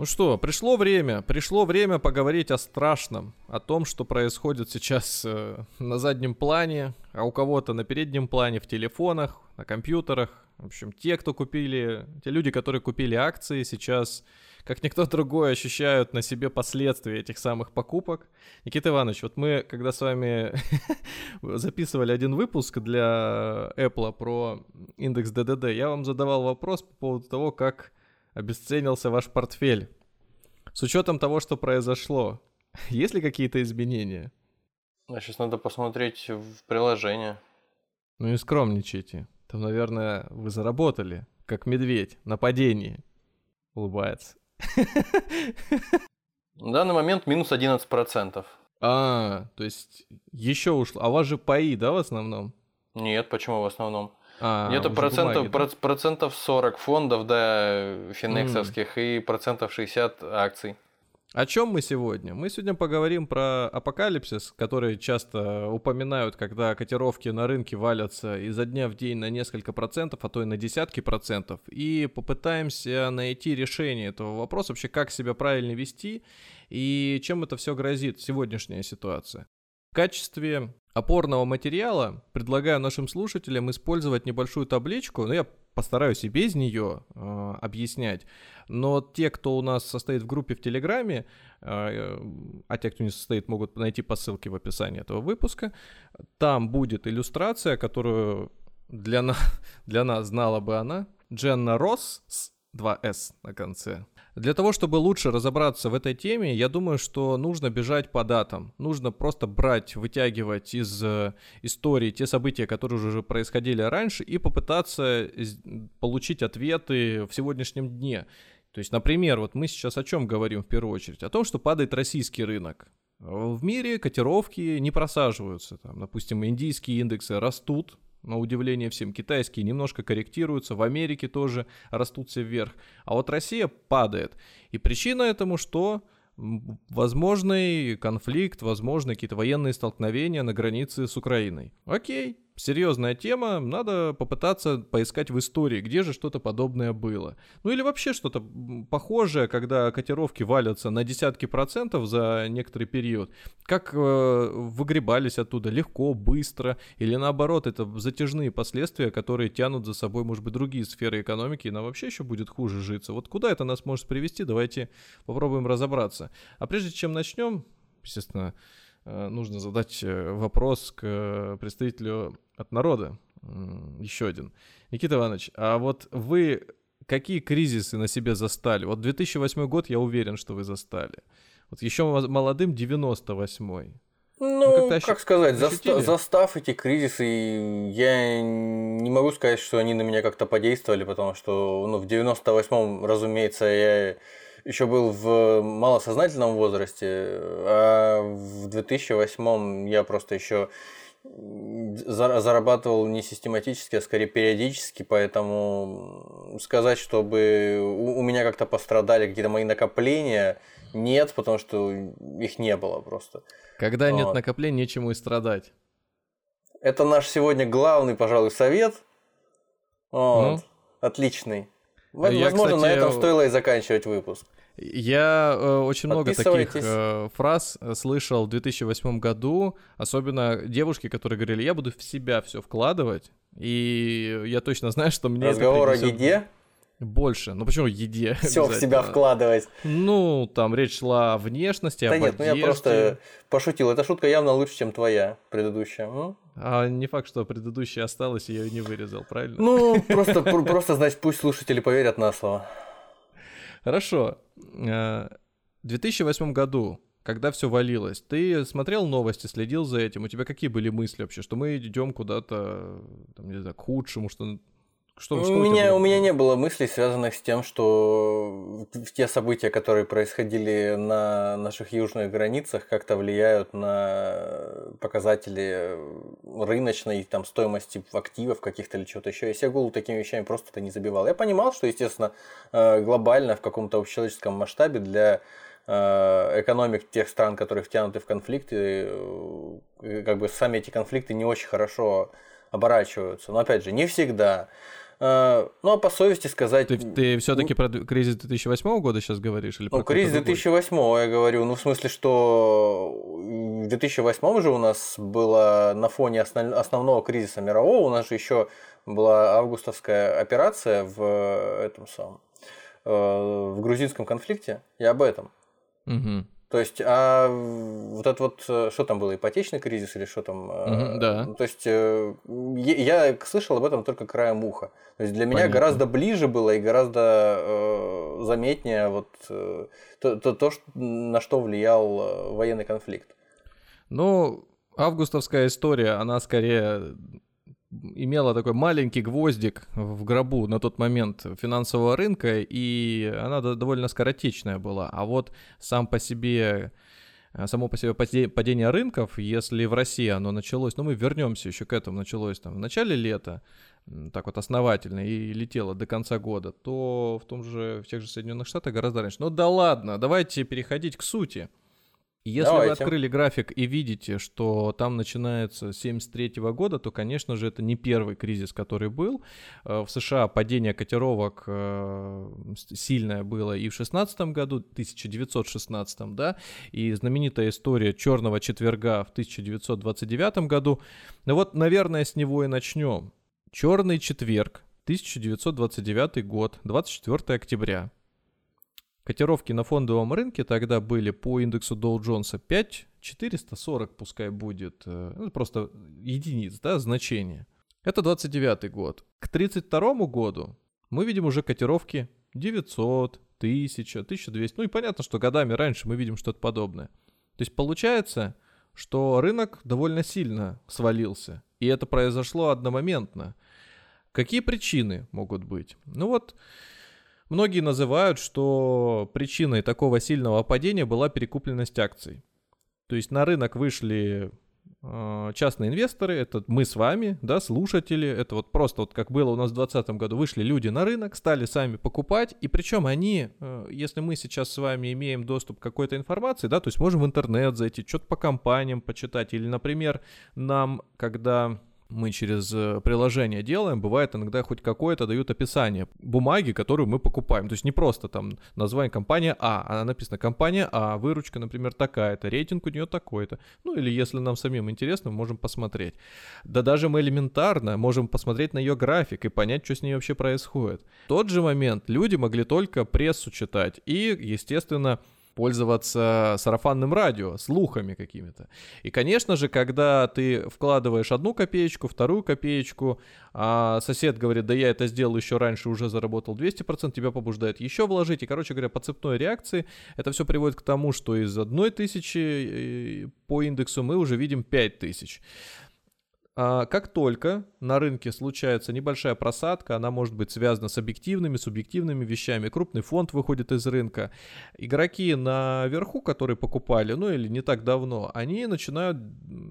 Ну что, пришло время, пришло время поговорить о страшном, о том, что происходит сейчас э, на заднем плане, а у кого-то на переднем плане в телефонах, на компьютерах. В общем, те, кто купили, те люди, которые купили акции, сейчас, как никто другой, ощущают на себе последствия этих самых покупок. Никита Иванович, вот мы, когда с вами записывали один выпуск для Apple про индекс ДДД, я вам задавал вопрос по поводу того, как обесценился ваш портфель. С учетом того, что произошло, есть ли какие-то изменения? А сейчас надо посмотреть в приложение. Ну не скромничайте. Там, наверное, вы заработали, как медведь, на падении. Улыбается. На данный момент минус 11%. А, то есть еще ушло. А у вас же паи, да, в основном? Нет, почему в основном? А, Где-то процентов, бумаги, да? проц- процентов 40 фондов, да, финексовских, и процентов 60 акций. О чем мы сегодня? Мы сегодня поговорим про апокалипсис, который часто упоминают, когда котировки на рынке валятся изо дня в день на несколько процентов, а то и на десятки процентов, и попытаемся найти решение этого вопроса, вообще как себя правильно вести и чем это все грозит, сегодняшняя ситуация. В качестве опорного материала предлагаю нашим слушателям использовать небольшую табличку, но я постараюсь и без нее э, объяснять, но те, кто у нас состоит в группе в Телеграме, э, а те, кто не состоит, могут найти по ссылке в описании этого выпуска, там будет иллюстрация, которую для, на, для нас знала бы она, Дженна Росс 2С на конце. Для того, чтобы лучше разобраться в этой теме, я думаю, что нужно бежать по датам. Нужно просто брать, вытягивать из э, истории те события, которые уже происходили раньше, и попытаться из- получить ответы в сегодняшнем дне. То есть, например, вот мы сейчас о чем говорим в первую очередь? О том, что падает российский рынок. В мире котировки не просаживаются. Там, допустим, индийские индексы растут, на удивление всем. Китайские немножко корректируются, в Америке тоже растут все вверх. А вот Россия падает. И причина этому, что возможный конфликт, возможно какие-то военные столкновения на границе с Украиной. Окей, серьезная тема, надо попытаться поискать в истории, где же что-то подобное было. Ну или вообще что-то похожее, когда котировки валятся на десятки процентов за некоторый период. Как э, выгребались оттуда легко, быстро, или наоборот, это затяжные последствия, которые тянут за собой, может быть, другие сферы экономики, и нам вообще еще будет хуже житься. Вот куда это нас может привести, давайте попробуем разобраться. А прежде чем начнем, естественно, нужно задать э, вопрос к э, представителю от народа. Еще один. Никита Иванович, а вот вы какие кризисы на себе застали? Вот 2008 год, я уверен, что вы застали. Вот еще молодым 98-й. Ну, как-то как, ощу- сказать, заста- застав эти кризисы, я не могу сказать, что они на меня как-то подействовали, потому что ну, в 98-м, разумеется, я еще был в малосознательном возрасте, а в 2008-м я просто еще за- зарабатывал не систематически, а скорее периодически, поэтому сказать, чтобы у, меня как-то пострадали какие-то мои накопления, нет, потому что их не было просто. Когда нет Вот. накоплений, нечему и страдать. Это наш сегодня главный, пожалуй, совет. Вот. Ну? Отличный. Я, Возможно, на кстати, этом стоило и заканчивать выпуск. Я э, очень много таких э, фраз э, слышал в 2008 году, особенно девушки, которые говорили, я буду в себя все вкладывать, и я точно знаю, что мне Разговор о еде. Больше. Ну почему еде? Все в себя вкладывать. Ну, там речь шла о внешности, Да об нет, ну я одежде. просто пошутил. Эта шутка явно лучше, чем твоя предыдущая. М? А не факт, что предыдущая осталась, и я ее не вырезал, правильно? Ну, просто, пр- просто, значит, пусть слушатели поверят на слово. Хорошо. Э, В 2008 году, когда все валилось, ты смотрел новости, следил за этим? У тебя какие были мысли вообще, что мы идем куда-то, там, не знаю, к худшему, что Что, у, что у, меня, у меня не было мыслей, связанных с тем, что те события, которые происходили на наших южных границах, как-то влияют на показатели рыночной там, стоимости активов каких-то или чего-то еще. Я себе голову такими вещами просто это не забивал. Я понимал, что, естественно, э, глобально в каком-то общечеловеческом масштабе для э, экономик тех стран, которые втянуты в конфликты, э, как бы сами эти конфликты не очень хорошо оборачиваются. Но опять же, не всегда. Э, ну, а по совести сказать... Ты, ты все-таки про кризис 2008 года сейчас говоришь? Или ну, кризис 2008 я говорю. Ну, в смысле, что в 2008 же у нас было на фоне основ... основного кризиса мирового, у нас же еще была августовская операция в этом самом э, в грузинском конфликте. Я об этом. Угу. То есть, а вот это вот, э, что там было, ипотечный кризис или что там? Угу, да. То есть, э, я слышал об этом только краем уха. То есть, для меня Понятно. гораздо ближе было и гораздо э, заметнее вот э, то, то, то, на что влиял военный конфликт. Ну, августовская история, она скорее имела такой маленький гвоздик в гробу на тот момент финансового рынка, и она довольно скоротечная была. А вот сам по себе э, само по себе падение рынков, если в России оно началось, ну мы вернемся еще к этому, началось там в начале лета, так вот основательно и летело до конца года, то в том же, в тех же Соединенных Штатах гораздо раньше. Ну да ладно, давайте переходить к сути. Если Давайте. вы открыли график и видите, что там начинается с 73 года, то, конечно же, это не первый кризис, который был. Э, в США падение котировок э, сильное было и в 16 году, 1916, да, и знаменитая история черного четверга в 1929 году. Ну вот, наверное, с него и начнем. Черный четверг, 1929 год, 24 октября. Котировки на фондовом рынке тогда были по индексу Dow Jones 5 440 пускай будет, э, ну, просто единиц, да, значение. Это 29 год. К 32 году мы видим уже котировки 900, 1000, 1200. Ну и понятно, что годами раньше мы видим что-то подобное. То есть получается, что рынок довольно сильно свалился. И это произошло одномоментно. Какие причины могут быть? Ну вот, Многие называют, что причиной такого сильного падения была перекупленность акций. То есть на рынок вышли э, частные инвесторы, это мы с вами, да, слушатели, это вот просто вот как было у нас в 2020 году, вышли люди на рынок, стали сами покупать, и причем они, э, если мы сейчас с вами имеем доступ к какой-то информации, да, то есть можем в интернет зайти, что-то по компаниям почитать, или, например, нам, когда мы через э, приложение делаем, бывает иногда хоть какое-то дают описание бумаги, которую мы покупаем. То есть не просто там название компания А, она написана компания А, выручка, например, такая-то, рейтинг у нее такой-то. Ну или если нам самим интересно, мы можем посмотреть. Да даже мы элементарно можем посмотреть на ее график и понять, что с ней вообще происходит. В тот же момент люди могли только прессу читать и, естественно, пользоваться сарафанным радио, слухами какими-то. И, конечно же, когда ты вкладываешь одну копеечку, вторую копеечку, а сосед говорит, да я это сделал еще раньше, уже заработал 200%, тебя побуждает еще вложить. И, короче говоря, по цепной реакции это все приводит к тому, что из одной тысячи э, по индексу мы уже видим 5000. А, как только на рынке случается небольшая просадка, она может быть связана с объективными, субъективными вещами, крупный фонд выходит из рынка, игроки наверху, которые покупали, ну или не так давно, они начинают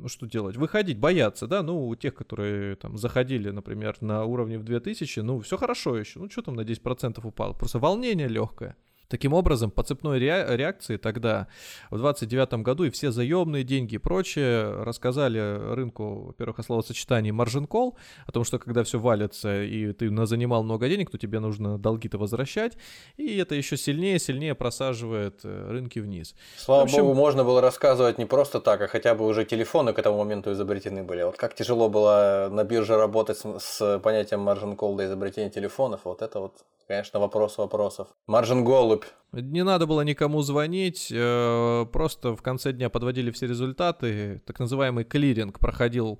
что делать? Выходить, бояться, да, ну у тех, которые там заходили, например, на уровне в 2000, ну все хорошо еще, ну что там на 10% упало, просто волнение легкое. Таким образом, по цепной реакции тогда, в 29 году, и все заемные деньги и прочее рассказали рынку, во-первых, о словосочетании margin call, о том, что когда все валится и ты занимал много денег, то тебе нужно долги-то возвращать, и это еще сильнее сильнее просаживает э, рынки вниз. Слава общем... богу, можно было рассказывать не просто так, а хотя бы уже телефоны к этому моменту изобретены были. Вот как тяжело было на бирже работать с, с понятием margin call до изобретения телефонов, вот это вот конечно, вопрос вопросов. Маржин голубь. Не надо было никому звонить, э, просто в конце дня подводили все результаты, так называемый клиринг проходил,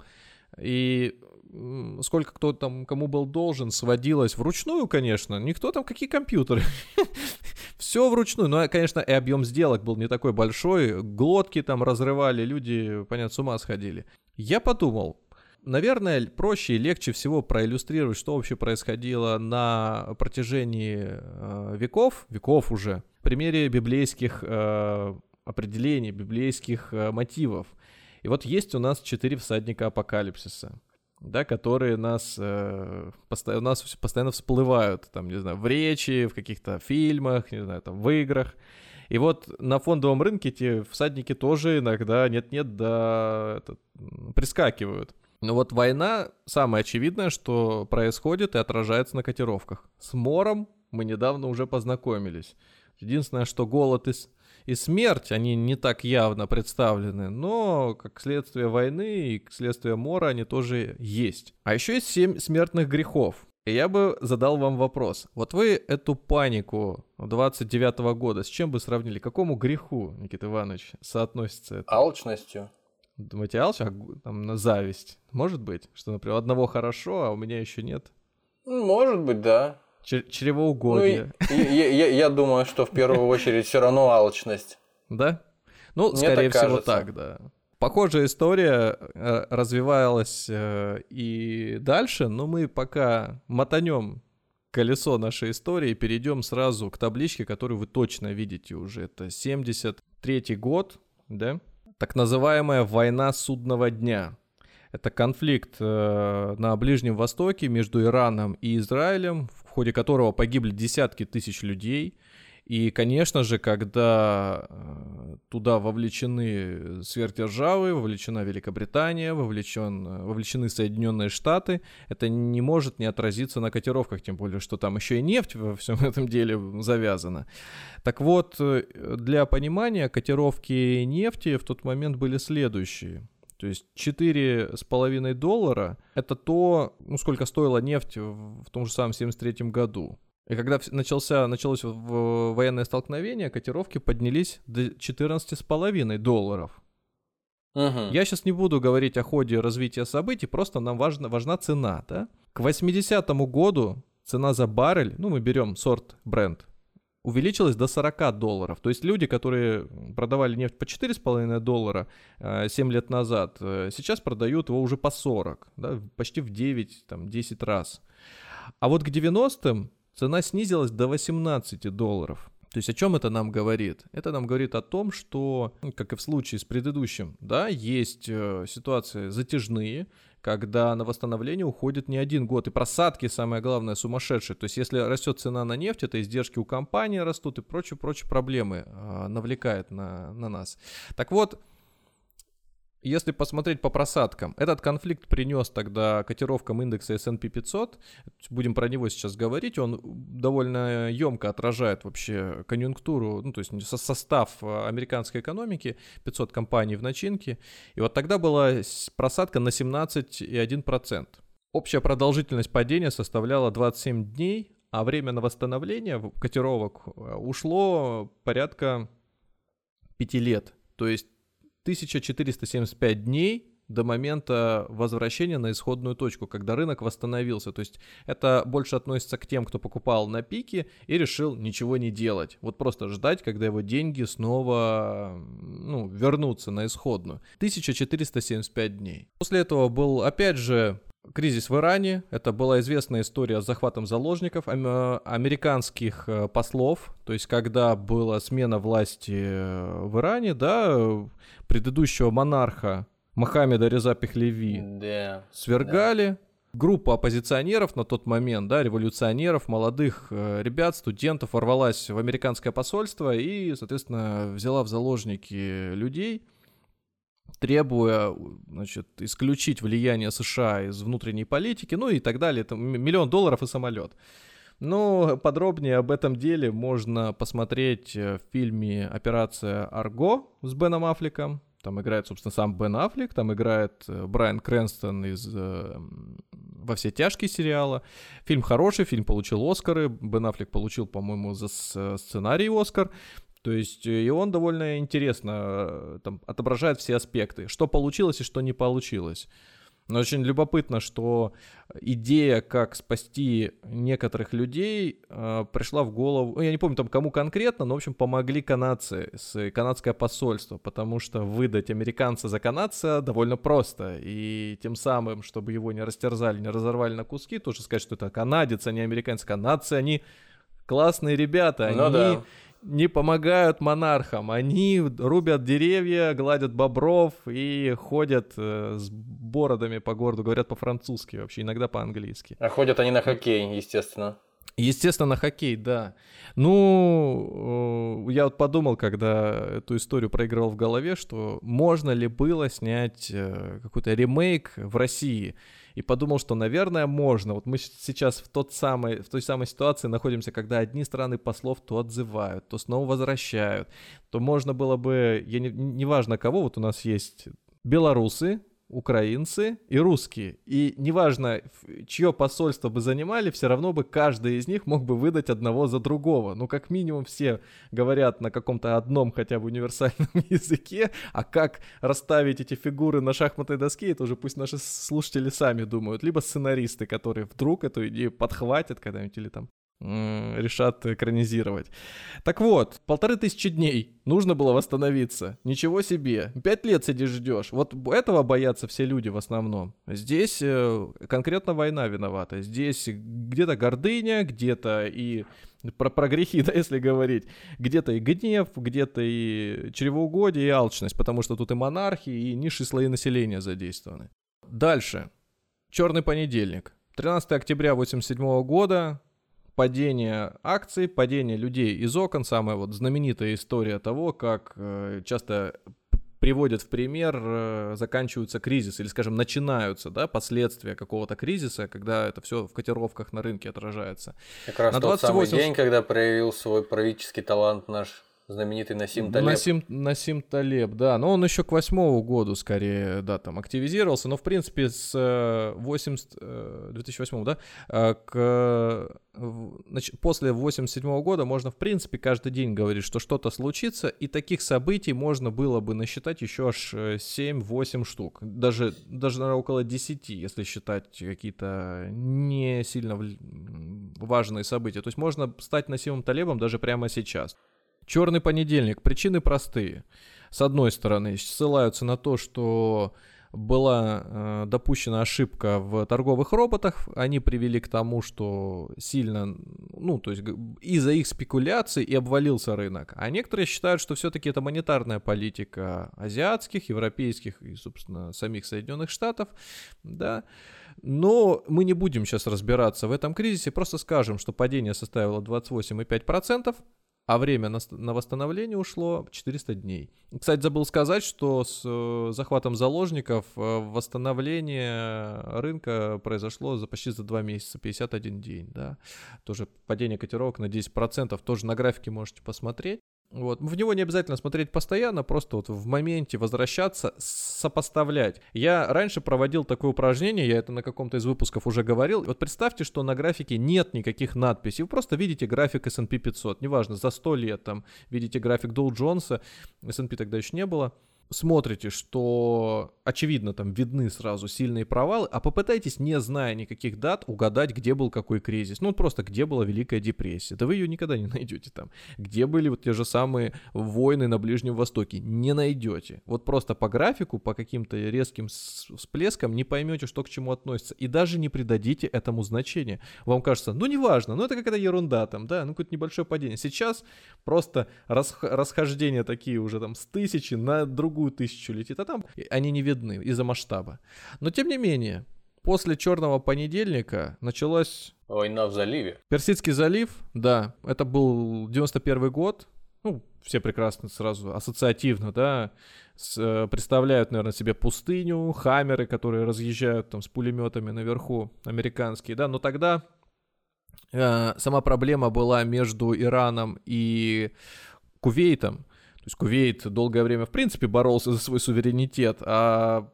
и сколько кто там кому был должен, сводилось вручную, конечно. Никто там, какие компьютеры. Все вручную. Но, конечно, и объем сделок был не такой большой. Глотки там разрывали, люди, понятно, с ума сходили. Я подумал, Наверное, проще и легче всего проиллюстрировать, что вообще происходило на протяжении э, веков, веков уже, в примере библейских э, определений, библейских э, мотивов. И вот есть у нас четыре всадника апокалипсиса, да, которые нас, э, постоянно, нас постоянно всплывают, там, не знаю, в речи, в каких-то фильмах, не знаю, там, в играх. И вот на фондовом рынке эти всадники тоже иногда нет-нет, да, это, прискакивают. Но вот война, самое очевидное, что происходит и отражается на котировках. С Мором мы недавно уже познакомились. Единственное, что голод и, и смерть, они не так явно представлены, но как следствие войны и как следствие Мора они тоже есть. А еще есть семь смертных грехов. И я бы задал вам вопрос. Вот вы эту панику 29 -го года с чем бы сравнили? К какому греху, Никита Иванович, соотносится это? Алчностью. А там на зависть? Может быть? Что, например, одного хорошо, а у меня еще нет? Может быть, да. Ч- чревоугодие. Ну, я, я, я думаю, что в первую очередь все равно алчность. Да? Ну, Мне скорее так всего, кажется. так, да. Похожая история э, развивалась э, и дальше, но мы пока мотанем колесо нашей истории и перейдем сразу к табличке, которую вы точно видите уже. Это 73 год, да? Так называемая война судного дня. Это конфликт э, на Ближнем Востоке между Ираном и Израилем, в ходе которого погибли десятки тысяч людей. И, конечно же, когда э, туда вовлечены сверхдержавы, вовлечена Великобритания, вовлечен, э, вовлечены Соединенные Штаты, это не может не отразиться на котировках, тем более, что там еще и нефть во всем этом деле завязана. Так вот, э, для понимания, котировки нефти в тот момент были следующие. То есть 4,5 доллара — это то, ну, сколько стоила нефть в том же самом 73 году. И когда начался, началось военное столкновение, котировки поднялись до 14,5 долларов. Мгм. Я сейчас не буду говорить о ходе развития событий, просто нам важна, важна цена, да? К 80 году цена за баррель, ну мы берем сорт бренд, увеличилась до 40 долларов. То есть люди, которые продавали нефть по 4,5 доллара э, 7 лет назад, э, сейчас продают его уже по 40, да, почти в 9, там, 10 раз. А вот к 90-м цена снизилась до 18 долларов. То есть о чем это нам говорит? Это нам говорит о том, что, ну, как и в случае с предыдущим, да, есть э, ситуации затяжные, когда на восстановление уходит не один год. И просадки, самое главное, сумасшедшие. То есть если растет цена на нефть, это издержки у компании растут и прочие-прочие проблемы э, навлекает на, на нас. Так вот, если посмотреть по просадкам, этот конфликт принес тогда котировкам индекса S&P 500, будем про него сейчас говорить, он довольно емко отражает вообще конъюнктуру, ну то есть со- состав э, американской экономики, 500 компаний в начинке, и вот тогда была просадка на 17,1%. Общая продолжительность падения составляла 27 дней, а время на восстановление котировок э, ушло порядка 5 лет. То есть 1475 дней до момента возвращения на исходную точку, когда рынок восстановился. То есть это больше относится к тем, кто покупал на пике и решил ничего не делать. Вот просто ждать, когда его деньги снова ну, вернутся на исходную. 1475 дней. После этого был опять же кризис в Иране. Это была известная история с захватом заложников ам- американских э, послов. То есть, когда была смена власти э, в Иране, да, э, предыдущего монарха Мохаммеда Реза Пехлеви Да. свергали. Группа оппозиционеров на тот момент, да, революционеров, молодых э, ребят, студентов ворвалась в американское посольство и, соответственно, взяла в заложники людей, требуя, значит, исключить влияние США из внутренней политики, ну и так далее. Это миллион долларов и самолет. Но подробнее об этом деле можно посмотреть э, в фильме «Операция Арго» с Беном Аффлеком. Там играет, собственно, сам Бен Аффлек, там играет э, Брайан Крэнстон из э, «Во все тяжкие» сериала. Фильм хороший, фильм получил Оскары. Бен Аффлек получил, по-моему, за сценарий Оскар. То есть, э, и он довольно интересно э, там, отображает все аспекты, что получилось и что не получилось. Но очень любопытно, что идея, как спасти некоторых людей, э, пришла в голову, ну, я не помню там кому конкретно, но, в общем, помогли канадцы, с, канадское посольство, потому что выдать американца за канадца довольно просто, и тем самым, чтобы его не растерзали, не разорвали на куски, тоже сказать, что это канадец, а не американец, канадцы, они классные ребята, ну, они... Да не помогают монархам. Они рубят деревья, гладят бобров и ходят э, с бородами по городу, говорят по-французски вообще, иногда по-английски. А ходят они на хоккей, естественно. Естественно, на хоккей, да. Ну, э, я вот подумал, когда эту историю проигрывал в голове, что можно ли было снять э, какой-то ремейк в России и подумал, что, наверное, можно. Вот мы сейчас в, тот самый, в той самой ситуации находимся, когда одни страны послов то отзывают, то снова возвращают, то можно было бы, я не, неважно кого, вот у нас есть белорусы, украинцы и русские. И неважно, чье посольство бы занимали, все равно бы каждый из них мог бы выдать одного за другого. Ну, как минимум, все говорят на каком-то одном хотя бы универсальном языке, а как расставить эти фигуры на шахматной доске, это уже пусть наши слушатели сами думают. Либо сценаристы, которые вдруг эту идею подхватят когда-нибудь или там решат экранизировать. Так вот, полторы тысячи дней нужно было восстановиться. Ничего себе. Пять лет сидишь ждешь. Вот этого боятся все люди в основном. Здесь э, конкретно война виновата. Здесь где-то гордыня, где-то и про, про грехи, да, если говорить, где-то и гнев, где-то и чревоугодие, и алчность, потому что тут и монархии, и низшие слои населения задействованы. Дальше. Черный понедельник. 13 октября 1987 года падение акций, падение людей из окон, самая вот знаменитая история того, как э, часто приводят в пример, э, заканчиваются кризисы, или, скажем, начинаются, да, последствия какого-то кризиса, когда это все в котировках на рынке отражается. Как раз на тот 28... самый день, когда проявил свой правительский талант наш знаменитый Насим Талеб. Насим, Насим Талеб, да. Но он еще к восьмому году скорее, да, там активизировался. Но, в принципе, с 80, э, 2008, э, да, э, к, значит, после 87 года можно, в принципе, каждый день говорить, что что-то случится, и таких событий можно было бы насчитать еще аж 7-8 штук. Даже, даже, наверное, около 10, если считать какие-то не сильно важные события. То есть можно стать Насимом Талебом даже прямо сейчас. Черный понедельник. Причины простые. С одной стороны, ссылаются на то, что была э, допущена ошибка в торговых роботах, они привели к тому, что сильно, ну, то есть из-за их спекуляций и обвалился рынок. А некоторые считают, что все-таки это монетарная политика азиатских, европейских и, собственно, самих Соединенных Штатов, да. Но мы не будем сейчас разбираться в этом кризисе, просто скажем, что падение составило 28,5%, а время на, на восстановление ушло 400 дней. Кстати, забыл сказать, что с э, захватом заложников э, восстановление рынка произошло за почти за 2 месяца, 51 день, да. Тоже падение котировок на 10%, тоже на графике можете посмотреть. Вот. В него не обязательно смотреть постоянно, просто вот в моменте возвращаться, сопоставлять. Я раньше проводил такое упражнение, я это на каком-то из выпусков уже говорил. Вот представьте, что на графике нет никаких надписей. Вы просто видите график S&P 500, неважно, за 100 лет там видите график Dow Джонса, S&P тогда еще не было смотрите, что очевидно там видны сразу сильные провалы, а попытайтесь, не зная никаких дат, угадать, где был какой кризис. Ну, просто где была Великая депрессия. Да вы ее никогда не найдете там. Где были вот те же самые войны на Ближнем Востоке. Не найдете. Вот просто по графику, по каким-то резким всплескам не поймете, что к чему относится. И даже не придадите этому значения. Вам кажется, ну неважно, ну это какая-то ерунда там, да, ну какое-то небольшое падение. Сейчас просто расхождения такие уже там с тысячи на другую другую тысячу летит, а там они не видны из-за масштаба. Но тем не менее, после черного понедельника началась... Война в заливе. Персидский залив, да, это был 91 год, ну, все прекрасно сразу ассоциативно, да, с, э, представляют, наверное, себе пустыню, хаммеры, которые разъезжают там с пулеметами наверху, американские, да, но тогда э, сама проблема была между Ираном и Кувейтом, то есть Кувейт долгое время, в принципе, боролся за свой суверенитет, а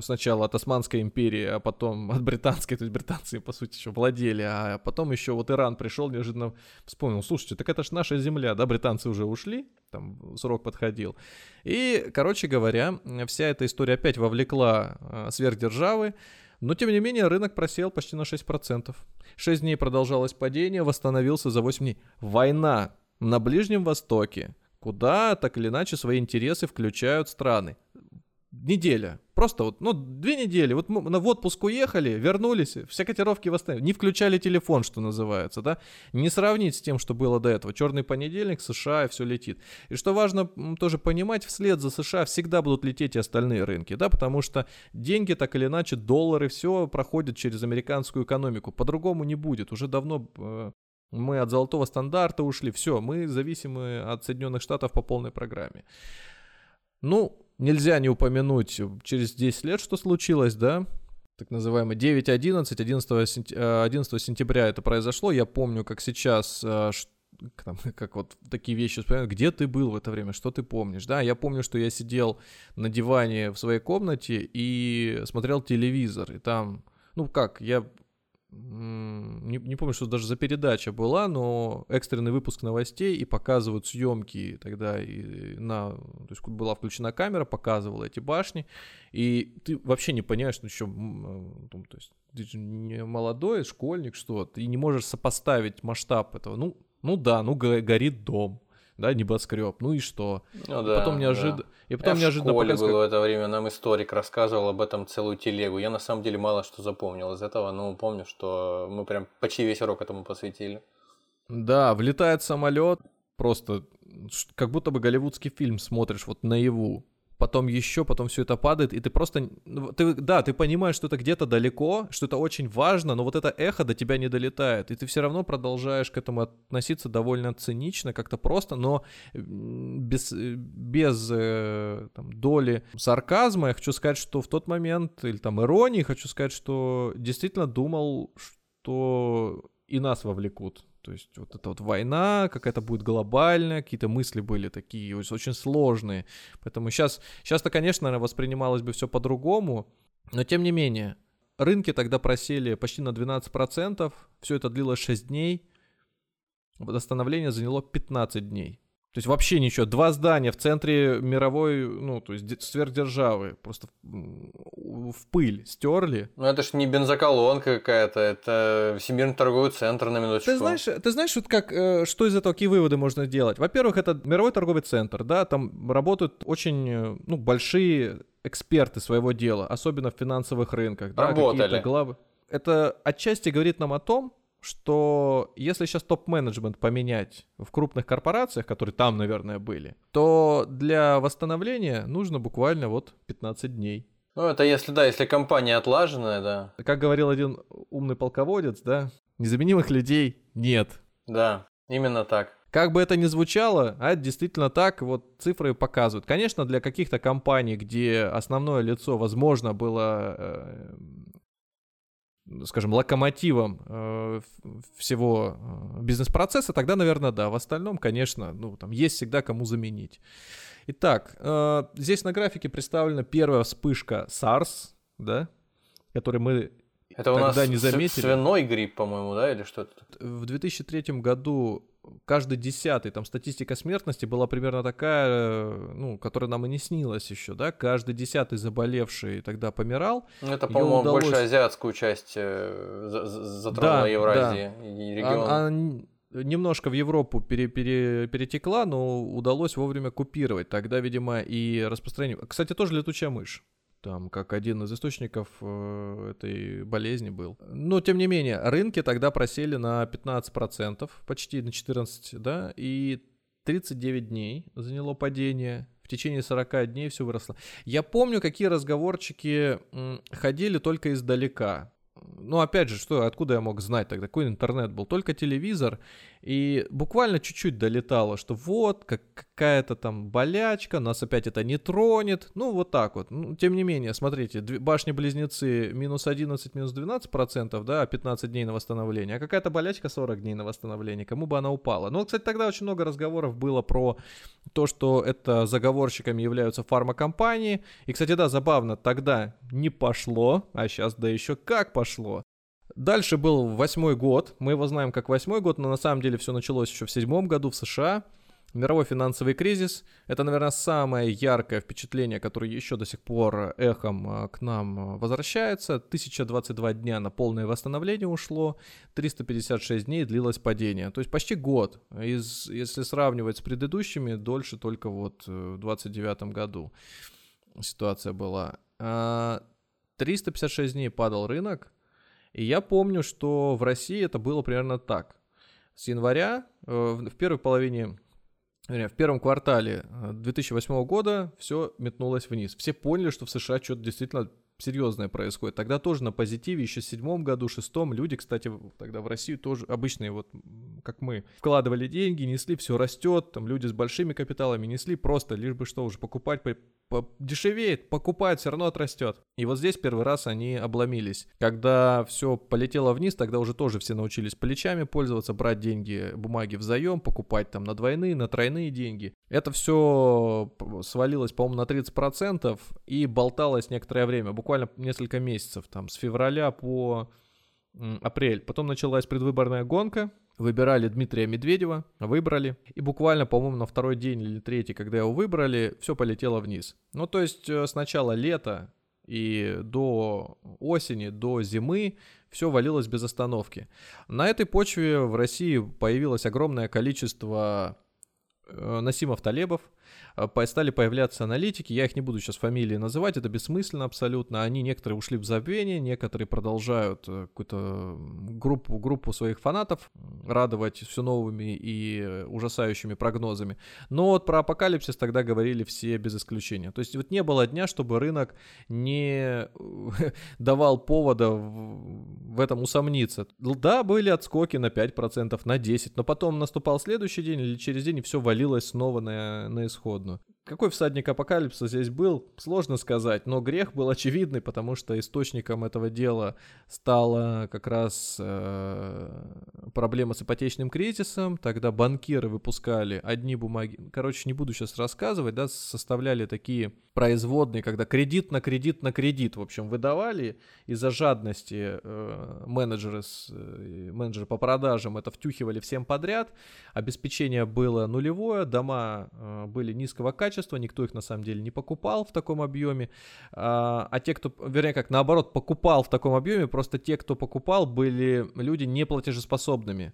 сначала от Османской империи, а потом от Британской, то есть британцы, по сути, еще владели, а потом еще вот Иран пришел, неожиданно вспомнил, слушайте, так это ж наша земля, да, британцы уже ушли, там срок подходил. И, короче говоря, вся эта история опять вовлекла э, сверхдержавы, но, тем не менее, рынок просел почти на 6%. 6 дней продолжалось падение, восстановился за 8 дней. Война на Ближнем Востоке – куда так или иначе свои интересы включают страны. Неделя. Просто вот, ну, две недели. Вот мы в отпуск уехали, вернулись, все котировки восстановили. Не включали телефон, что называется, да. Не сравнить с тем, что было до этого. Черный понедельник, США, и все летит. И что важно тоже понимать, вслед за США всегда будут лететь и остальные рынки, да, потому что деньги так или иначе, доллары, все проходят через американскую экономику. По-другому не будет. Уже давно э, мы от золотого стандарта ушли, все, мы зависимы от Соединенных Штатов по полной программе. Ну, нельзя не упомянуть через 10 лет, что случилось, да, так называемый 9.11, 11, 11 сентября это произошло, я помню, как сейчас, э, там, как вот такие вещи вспоминают, где ты был в это время, что ты помнишь, да, я помню, что я сидел на диване в своей комнате и смотрел телевизор, и там, ну как, я не, не помню, что даже за передача была, но экстренный выпуск новостей и показывают съемки тогда и на, то есть была включена камера, показывала эти башни, и ты вообще не понимаешь, ну что, э, то есть ты же не молодой школьник, что ты не можешь сопоставить масштаб этого, ну, ну да, ну горит дом, да, небоскреб, ну и что? Ну, и да, потом неожиданно... Да. И потом Я неожиданно в школе был в это время, нам историк рассказывал об этом целую телегу. Я на самом деле мало что запомнил из этого, но помню, что мы прям почти весь урок этому посвятили. Да, влетает самолет, просто как будто бы голливудский фильм смотришь вот наяву потом еще, потом все это падает, и ты просто, ну, ты, да, ты понимаешь, что это где-то далеко, что это очень важно, но вот это эхо до тебя не долетает, и ты все равно продолжаешь к этому относиться довольно цинично, как-то просто, но без, без э, там, доли сарказма. Я хочу сказать, что в тот момент, или там иронии, хочу сказать, что действительно думал, что и нас вовлекут то есть вот эта вот война какая-то будет глобальная, какие-то мысли были такие очень сложные. Поэтому сейчас, сейчас-то, конечно, воспринималось бы все по-другому, но тем не менее, рынки тогда просели почти на 12%, все это длилось 6 дней, восстановление заняло 15 дней. То есть вообще ничего. Два здания в центре мировой, ну, то есть сверхдержавы просто в пыль стерли. Ну это ж не бензоколонка какая-то, это Всемирный торговый центр на минуточку. Ты знаешь, ты знаешь, вот как, э, что из этого, какие выводы можно сделать? Во-первых, это мировой торговый центр, да, там работают очень, э, ну, большие эксперты своего дела, особенно в финансовых рынках. Да, Работали. Главы. Это отчасти говорит нам о том, что если сейчас топ-менеджмент поменять в крупных корпорациях, которые там, наверное, были, то для восстановления нужно буквально вот 15 дней. Ну, это если, да, если компания отлаженная, да. Как говорил один умный полководец, да, незаменимых людей нет. Да, именно так. Как бы это ни звучало, а это действительно так, вот цифры показывают. Конечно, для каких-то компаний, где основное лицо, возможно, было э, скажем, локомотивом э, всего э, бизнес-процесса, тогда, наверное, да. В остальном, конечно, ну, там есть всегда кому заменить. Итак, э, здесь на графике представлена первая вспышка SARS, да, который мы это у нас не заметили. свиной грипп, по-моему, да, или что-то? В 2003 году каждый десятый, там статистика смертности была примерно такая, э, ну, которая нам и не снилась еще, да, каждый десятый заболевший тогда помирал. Ну, это, по-моему, удалось... больше азиатскую часть э, затронула да, Евразии да. и регион. А, а немножко в Европу пере, пере, перетекла, но удалось вовремя купировать. Тогда, видимо, и распространение... Кстати, тоже летучая мышь там, как один из источников э, этой болезни был. Но, тем не менее, рынки тогда просели на 15%, почти на 14%, да, и 39 дней заняло падение. В течение 40 дней все выросло. Я помню, какие разговорчики ходили только издалека. Ну, опять же, что, откуда я мог знать тогда? Какой интернет был? Только телевизор. И буквально чуть-чуть долетало, что вот, как какая-то там болячка, нас опять это не тронет. Ну, вот так вот. Ну, тем не менее, смотрите, башни-близнецы минус 11, минус 12 процентов, да, 15 дней на восстановление, а какая-то болячка 40 дней на восстановление, кому бы она упала. Ну, кстати, тогда очень много разговоров было про то, что это заговорщиками являются фармакомпании. И, кстати, да, забавно, тогда не пошло, а сейчас да еще как пошло. Дальше был восьмой год. Мы его знаем как восьмой год, но на самом деле все началось еще в седьмом году в США. Мировой финансовый кризис – это, наверное, самое яркое впечатление, которое еще до сих пор эхом а, к нам а, возвращается. 1022 дня на полное восстановление ушло, 356 дней длилось падение. То есть почти год. Из, если сравнивать с предыдущими, дольше только вот э, в 29 году ситуация была. 356 а, дней падал рынок, и я помню, что в России это было примерно так. С января, э, в первой половине, в первом квартале 2008 э, года все метнулось вниз. Все поняли, что в США что-то действительно серьезное происходит. Тогда тоже на позитиве, еще в седьмом году, шестом, люди, кстати, тогда в Россию тоже обычные, вот как мы, вкладывали деньги, несли, все растет, там люди с большими капиталами несли просто, лишь бы что уже покупать дешевеет, покупают, все равно отрастет. И вот здесь первый раз они обломились. Когда все полетело вниз, тогда уже тоже все научились плечами пользоваться, брать деньги, бумаги в заем, покупать там на двойные, на тройные деньги. Это все свалилось, по-моему, на 30% и болталось некоторое время, буквально несколько месяцев, там с февраля по апрель. Потом началась предвыборная гонка, выбирали Дмитрия Медведева, выбрали, и буквально, по-моему, на второй день или третий, когда его выбрали, все полетело вниз. Ну, то есть э, с начала лета и до осени, до зимы все валилось без остановки. На этой почве в России появилось огромное количество э, Насимов Талебов, стали появляться аналитики, я их не буду сейчас фамилии называть, это бессмысленно абсолютно, они некоторые ушли в забвение, некоторые продолжают э, какую-то группу, группу своих фанатов радовать все новыми и ужасающими прогнозами. Но вот про апокалипсис тогда говорили все без исключения. То есть вот не было дня, чтобы рынок не давал повода в этом усомниться. Да, были отскоки на 5%, на 10%, но потом наступал следующий день или через день и все валилось снова на, на исход одну. Какой всадник апокалипсиса здесь был, сложно сказать, но грех был очевидный, потому что источником этого дела стала как раз э, проблема с ипотечным кризисом. Тогда банкиры выпускали одни бумаги, короче, не буду сейчас рассказывать, да, составляли такие производные, когда кредит на кредит на кредит, в общем, выдавали из-за жадности э, менеджеры, с, э, менеджеры по продажам это втюхивали всем подряд, обеспечение было нулевое, дома э, были низкого качества, качества, никто их на самом деле не покупал в таком объеме, а, а те, кто, вернее, как наоборот, покупал в таком объеме, просто те, кто покупал, были люди неплатежеспособными.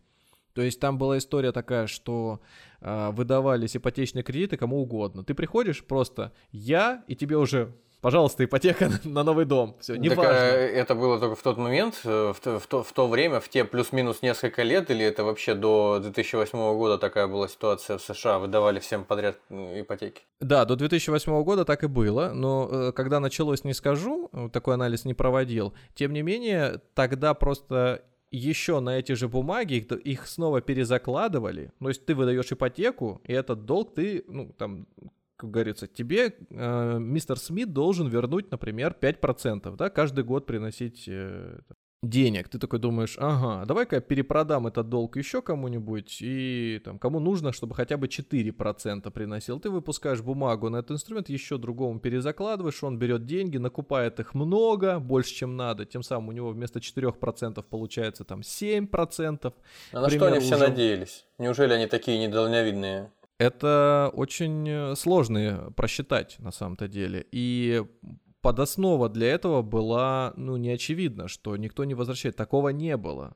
То есть там была история такая, что э, выдавались ипотечные кредиты кому угодно. Ты приходишь просто я, и тебе уже пожалуйста, ипотека на новый дом. Все, не так, важно. Это было только в тот момент, э, в то, в то, в то время, в те плюс-минус несколько лет, или это вообще до 2008 года такая была ситуация в США, выдавали всем подряд ипотеки? Да, до 2008 года так и было, но э, когда началось, не скажу, такой анализ не проводил. Тем не менее, тогда просто еще на эти же бумаги их, их снова перезакладывали. То есть ты выдаешь ипотеку, и этот долг ты, ну, там, как говорится, тебе э, мистер Смит должен вернуть, например, 5%, да, каждый год приносить э, денег. Ты такой думаешь, ага, давай-ка я перепродам этот долг еще кому-нибудь, и там, кому нужно, чтобы хотя бы 4% приносил. Ты выпускаешь бумагу на этот инструмент, еще другому перезакладываешь, он берет деньги, накупает их много, больше, чем надо, тем самым у него вместо 4% получается там 7%. А на что они уже... все надеялись? Неужели они такие недальновидные? Это очень э, сложно просчитать на самом-то деле. И подоснова для этого была, ну, не очевидно, что никто не возвращает. Такого не было.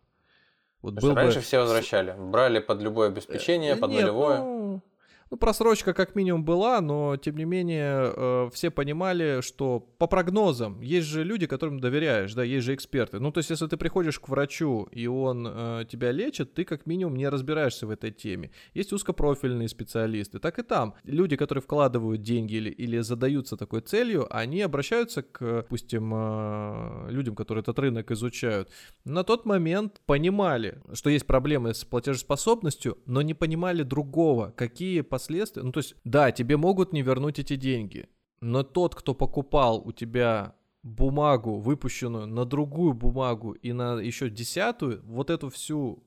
Вот был раньше бы... все возвращали. Брали под любое обеспечение, э, под Нет, нулевое. Ну, Ну, просрочка как минимум была, но тем не менее э, все понимали, что по прогнозам есть же люди, которым доверяешь, да, есть же эксперты. Ну, то есть, если ты приходишь к врачу и он э, тебя лечит, ты как минимум не разбираешься в этой теме. Есть узкопрофильные специалисты, так и там. Люди, которые вкладывают деньги или, или задаются такой целью, они обращаются к, допустим, э, людям, которые этот рынок изучают. На тот момент понимали, что есть проблемы с платежеспособностью, но не понимали другого, какие последствия. Ну, то есть, да, тебе могут не вернуть эти деньги, но тот, кто покупал у тебя бумагу, выпущенную на другую бумагу и на еще десятую, вот эту всю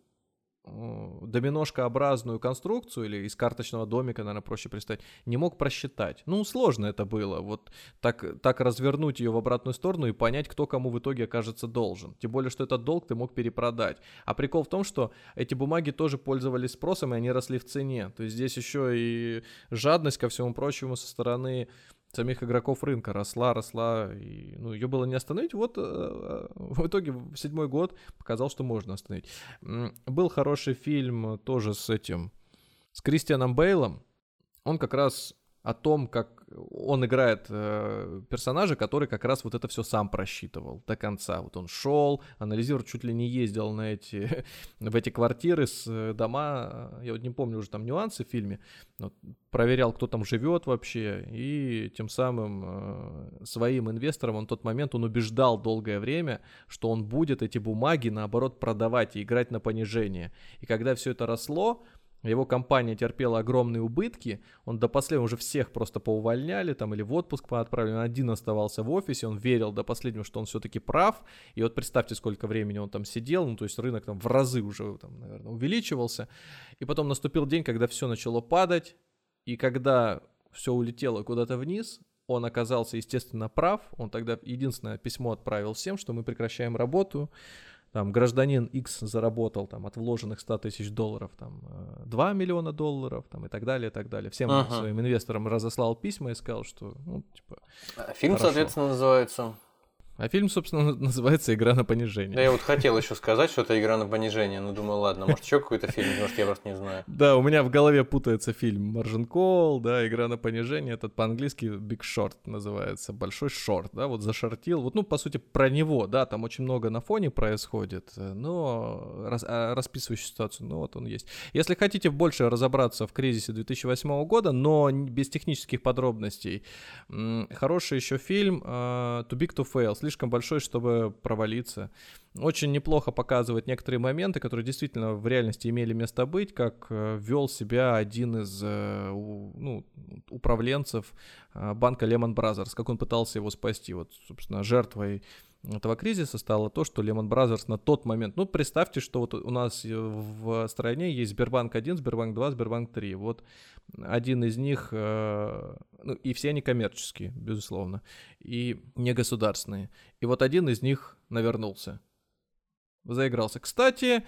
доминошкообразную конструкцию или из карточного домика, наверное, проще представить, не мог просчитать. Ну, сложно это было, вот так, так развернуть ее в обратную сторону и понять, кто кому в итоге окажется должен. Тем более, что этот долг ты мог перепродать. А прикол в том, что эти бумаги тоже пользовались спросом, и они росли в цене. То есть здесь еще и жадность ко всему прочему со стороны самих игроков рынка росла, росла, и ну, ее было не остановить. Вот э, э, в итоге седьмой год показал, что можно остановить. Был хороший фильм тоже с этим, с Кристианом Бейлом. Он как раз о том, как он играет э, персонажа, который как раз вот это все сам просчитывал до конца. Вот он шел, анализировал, чуть ли не ездил на эти, в эти квартиры с э, дома, я вот не помню уже там нюансы в фильме, но проверял, кто там живет вообще, и тем самым э, своим инвесторам он в тот момент он убеждал долгое время, что он будет эти бумаги наоборот продавать и играть на понижение. И когда все это росло, его компания терпела огромные убытки, он до последнего уже всех просто поувольняли там или в отпуск отправили, он один оставался в офисе, он верил до последнего, что он все-таки прав, и вот представьте, сколько времени он там сидел, ну то есть рынок там в разы уже там, наверное, увеличивался, и потом наступил день, когда все начало падать, и когда все улетело куда-то вниз, он оказался, естественно, прав, он тогда единственное письмо отправил всем, что мы прекращаем работу, там гражданин X заработал там от вложенных 100 тысяч долларов там 2 э, миллиона долларов там и так далее, и так далее. Всем ага. своим инвесторам разослал письма и сказал, что, ну, типа... А фильм, хорошо. соответственно, называется... А фильм, собственно, называется «Игра на понижение». Да, я вот хотел еще сказать, что это «Игра на понижение», но думаю, ладно, может, еще какой-то фильм, может, я просто не знаю. Да, у меня в голове путается фильм «Маржин Кол», да, «Игра на понижение», этот по-английски «Big Short» называется, «Большой шорт», да, вот зашортил, вот, ну, по сути, про него, да, там очень много на фоне происходит, но рас, а, расписывающую ситуацию, ну, вот он есть. Если хотите больше разобраться в кризисе 2008 года, но без технических подробностей, хороший еще фильм uh, «Too Big to Fail», слишком большой, чтобы провалиться. Очень неплохо показывает некоторые моменты, которые действительно в реальности имели место быть, как э, вел себя один из э, ну, управленцев э, банка Lehman Brothers, как он пытался его спасти. Вот, собственно, жертвой этого кризиса стало то, что Lehman Brothers на тот момент, ну, представьте, что вот у нас в стране есть Сбербанк 1, Сбербанк 2, Сбербанк 3. Вот один из них, э, ну, и все они коммерческие, безусловно, и не государственные. И вот один из них навернулся, заигрался. Кстати,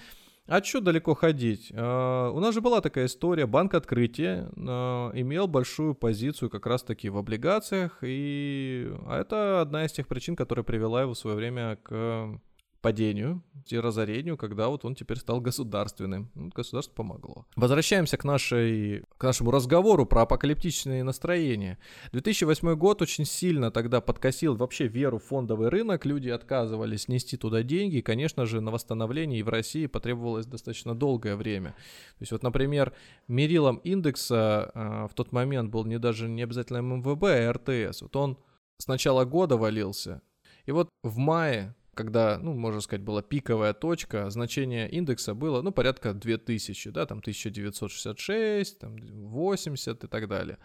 а что далеко ходить? Uh, у нас же была такая история, банк открытия uh, имел большую позицию как раз-таки в облигациях, и а это одна из тех причин, которая привела его в свое время к падению и разорению, когда вот он теперь стал государственным. Ну, государство помогло. Возвращаемся к, нашей, к нашему разговору про апокалиптичные настроения. 2008 год очень сильно тогда подкосил вообще веру в фондовый рынок. Люди отказывались нести туда деньги. И, конечно же, на восстановление и в России потребовалось достаточно долгое время. То есть вот, например, мерилом индекса э, в тот момент был не даже не обязательно МВБ, а РТС. Вот он с начала года валился. И вот в мае когда, ну, можно сказать, была пиковая точка, значение индекса было, ну, порядка 2000, да, там 1966, там 80 и так далее.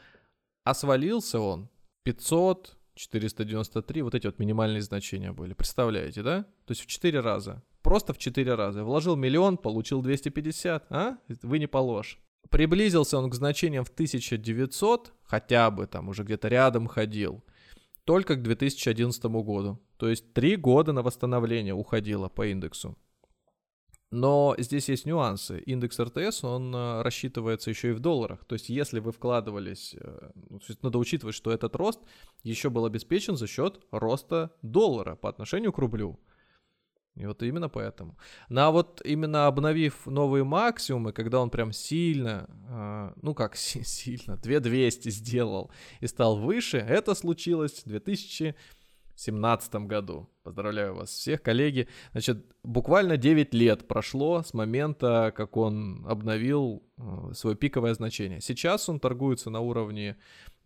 А свалился он 500, 493, вот эти вот минимальные значения были, представляете, да? То есть в 4 раза, просто в 4 раза. Вложил миллион, получил 250, а? Вы не положь. Приблизился он к значениям в 1900, хотя бы там уже где-то рядом ходил, только к 2011 году. То есть три года на восстановление уходило по индексу. Но здесь есть нюансы. Индекс РТС, он э, рассчитывается еще и в долларах. То есть если вы вкладывались, э, ну, надо учитывать, что этот рост еще был обеспечен за счет роста доллара по отношению к рублю. И вот именно поэтому. Ну а вот именно обновив новые максимумы, когда он прям сильно, э, ну как сильно, 2200 сделал и стал выше, это случилось в 2017 году. Поздравляю вас всех, коллеги. Значит, буквально 9 лет прошло с момента, как он обновил э, свое пиковое значение. Сейчас он торгуется на уровне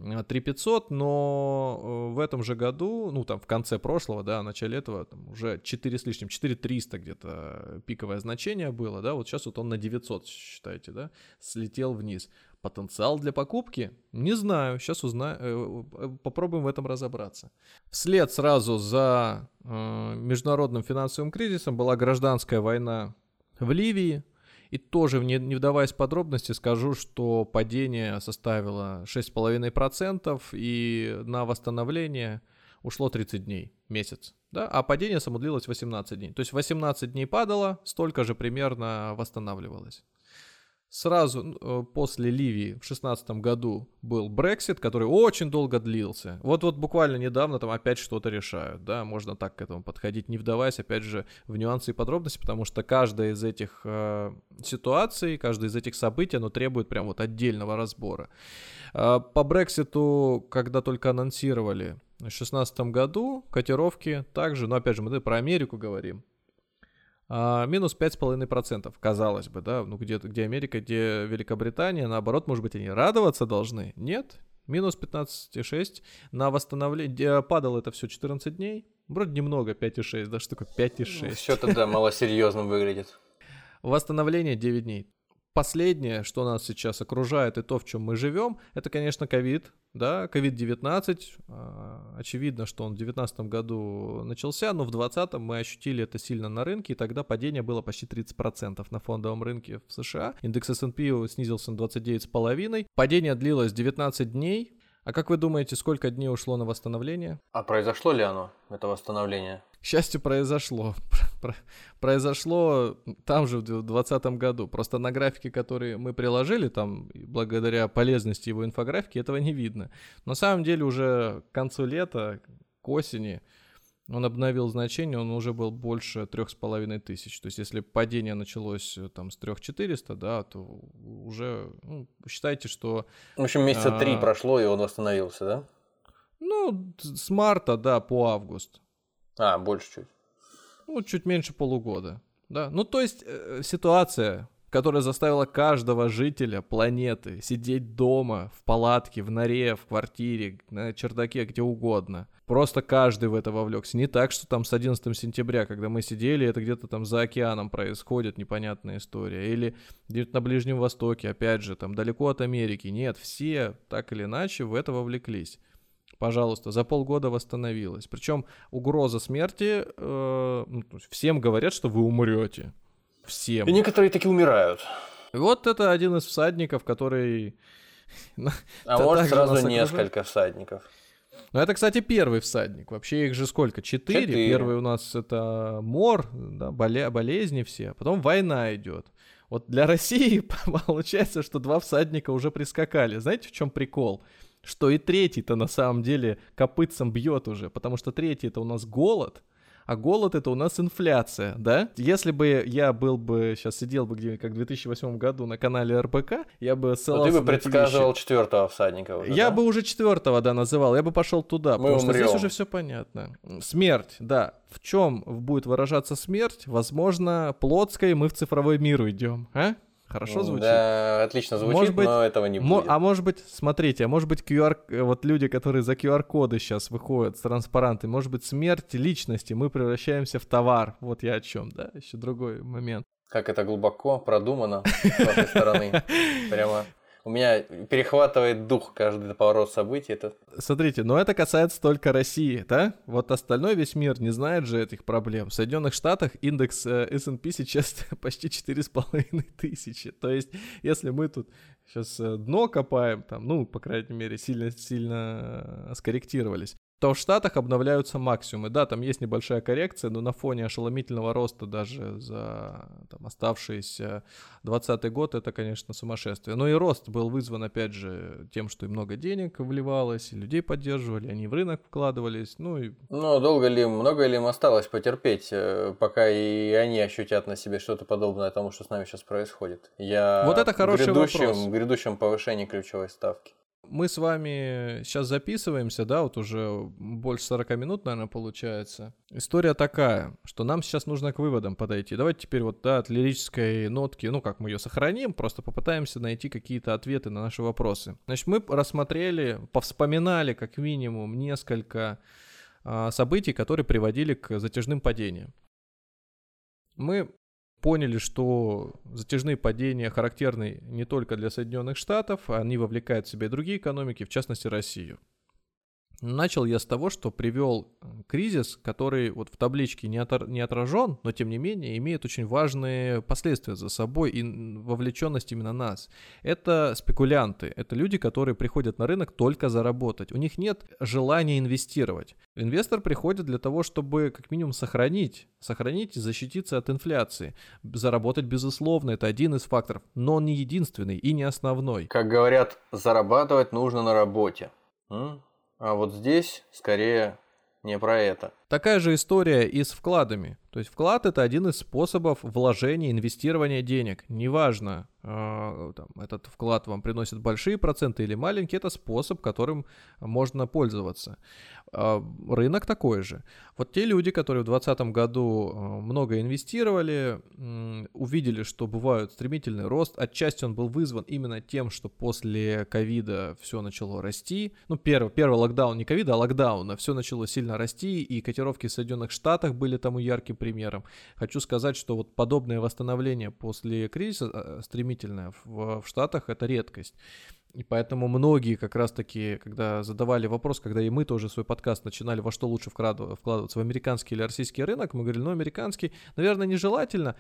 3500, но э, в этом же году, ну там в конце прошлого, да, в начале этого, там, уже 4 с лишним, 4300 где-то пиковое значение было, да, вот сейчас вот он на 900, считайте, да, слетел вниз. Потенциал для покупки? Не знаю, сейчас узнаю, э, э, попробуем в этом разобраться. Вслед сразу за э, международным финансовым кризисом была гражданская война в Ливии, и тоже, не, не вдаваясь в подробности, скажу, что падение составило 6,5%, и на восстановление ушло 30 дней, месяц. Да? А падение само длилось 18 дней. То есть 18 дней падало, столько же примерно восстанавливалось. Сразу э, после Ливии в шестнадцатом году был Брексит, который очень долго длился. Вот-вот буквально недавно там опять что-то решают, да, можно так к этому подходить, не вдаваясь, опять же, в нюансы и подробности, потому что каждая из этих э, ситуаций, каждая из этих событий, оно требует прям вот отдельного разбора. Э, по Брекситу, когда только анонсировали в шестнадцатом году, котировки также, но опять же, мы про Америку говорим, а, минус 5,5%, казалось бы, да, ну где, где Америка, где Великобритания, наоборот, может быть, они радоваться должны, нет, минус 15,6, на восстановление, падало это все 14 дней, вроде немного, 5,6, да, что такое 5,6? Ну, все тогда малосерьезно выглядит. Восстановление 9 дней. Последнее, что нас сейчас окружает и то, в чем мы живем, это, конечно, ковид, да, COVID-19. А, очевидно, что он в 2019 году начался, но в 2020 мы ощутили это сильно на рынке, и тогда падение было почти 30% на фондовом рынке в США. Индекс S&P снизился на 29,5. Падение длилось 19 дней. А как вы думаете, сколько дней ушло на восстановление? А произошло ли оно, это восстановление? К счастью, произошло. Произошло там же в 2020 году. Просто на графике, который мы приложили, там, благодаря полезности его инфографики, этого не видно. На самом деле уже к концу лета, к осени, он обновил значение, он уже был больше трех с половиной тысяч. То есть, если падение началось э, там с трех четыреста, да, то уже ну, считайте, что... В общем, месяца три а, прошло, и он восстановился, да? Ну, с марта, да, по август. А, больше чуть. Ну, чуть меньше полугода. Да, ну то есть э, ситуация, которая заставила каждого жителя планеты сидеть дома, в палатке, в норе, в квартире, на чердаке, где угодно. Просто каждый в это вовлекся. Не так, что там с 11 сентября, когда мы сидели, это где-то там за океаном происходит непонятная история. Или где-то на Ближнем Востоке, опять же, там далеко от Америки. Нет, все так или иначе в это вовлеклись пожалуйста, за полгода восстановилась. Причем угроза смерти, э, ну, всем говорят, что вы умрете. Всем. И некоторые таки умирают. Вот это один из всадников, который... А может сразу несколько всадников. Ну, это, кстати, первый всадник. Вообще их же сколько? Четыре. Четыре. Первый у нас это мор, да, боле- болезни все. Потом война идет. Вот для России получается, что два всадника уже прискакали. Знаете, в чем прикол? Что и третий-то на самом деле копытцем бьет уже, потому что третий это у нас голод, а голод это у нас инфляция, да? Если бы я был бы, сейчас сидел бы где как в 2008 году на канале РБК, я бы ссылался Но ты бы предсказывал четвертого всадника уже, Я да? бы уже четвертого, да, называл, я бы пошел туда, Мы потому умрем. что здесь уже все понятно. Смерть, да. В чем будет выражаться смерть? Возможно, плотской мы в цифровой мир уйдем, а? Хорошо звучит? Да, отлично звучит, может быть, но этого не будет. А может быть, смотрите, а может быть QR, э, вот люди, которые за QR-коды сейчас выходят с транспарантами, может быть, смерть личности, мы превращаемся в товар. Вот я о чем, да, еще другой момент. Как это глубоко продумано с вашей стороны. Прямо у меня перехватывает дух каждый поворот событий. Это... Смотрите, но это касается только России, да? Вот остальной весь мир не знает же этих проблем. В Соединенных Штатах индекс э, S&P сейчас почти 4,5 тысячи. То есть, если мы тут сейчас э, дно копаем, там, ну, по крайней мере, сильно-сильно э, скорректировались, то в Штатах обновляются максимумы. Да, там есть небольшая коррекция, но на фоне ошеломительного роста даже за там, оставшийся 20 год это, конечно, сумасшествие. Но и рост был вызван, опять же, тем, что и много денег вливалось, и людей поддерживали, они в рынок вкладывались. Ну, и... ну долго ли, много ли им осталось потерпеть, э, пока и они ощутят на себе что-то подобное тому, что с нами сейчас происходит? Я вот это хороший грядущем, вопрос. грядущем повышении ключевой ставки мы с вами сейчас записываемся, да, вот уже больше 40 минут, наверное, получается. История такая, что нам сейчас нужно к выводам подойти. Давайте теперь вот, да, от лирической нотки, ну, как мы ее сохраним, просто попытаемся найти какие-то ответы на наши вопросы. Значит, мы рассмотрели, повспоминали как минимум несколько а, событий, которые приводили к затяжным падениям. Мы поняли, что затяжные падения характерны не только для Соединенных Штатов, они вовлекают в себя и другие экономики, в частности Россию. Начал я с того, что привел кризис, который вот в табличке не, отор- не отражен, но тем не менее имеет очень важные последствия за собой и вовлеченность именно нас. Это спекулянты, это люди, которые приходят на рынок только заработать. У них нет желания инвестировать. Инвестор приходит для того, чтобы как минимум сохранить, сохранить и защититься от инфляции. Заработать, безусловно, это один из факторов, но он не единственный и не основной. Как говорят, зарабатывать нужно на работе. А вот здесь скорее не про это. Такая же история и с вкладами. То есть вклад это один из способов вложения, инвестирования денег. Неважно, э, там, этот вклад вам приносит большие проценты или маленькие, это способ, которым можно пользоваться. Э, рынок такой же. Вот те люди, которые в 2020 году э, много инвестировали, э, увидели, что бывает стремительный рост. Отчасти он был вызван именно тем, что после ковида все начало расти. Ну, первый, первый локдаун не ковида, а локдауна. Все начало сильно расти, и котировки в Соединенных Штатах были тому ярким примером. Хочу сказать, что вот подобное восстановление после кризиса э, стремительное в, в Штатах это редкость. И поэтому многие как раз-таки, когда задавали вопрос, когда и мы тоже свой подкаст начинали, во что лучше вкладываться, в американский или российский рынок, мы говорили, ну, американский, наверное, нежелательно,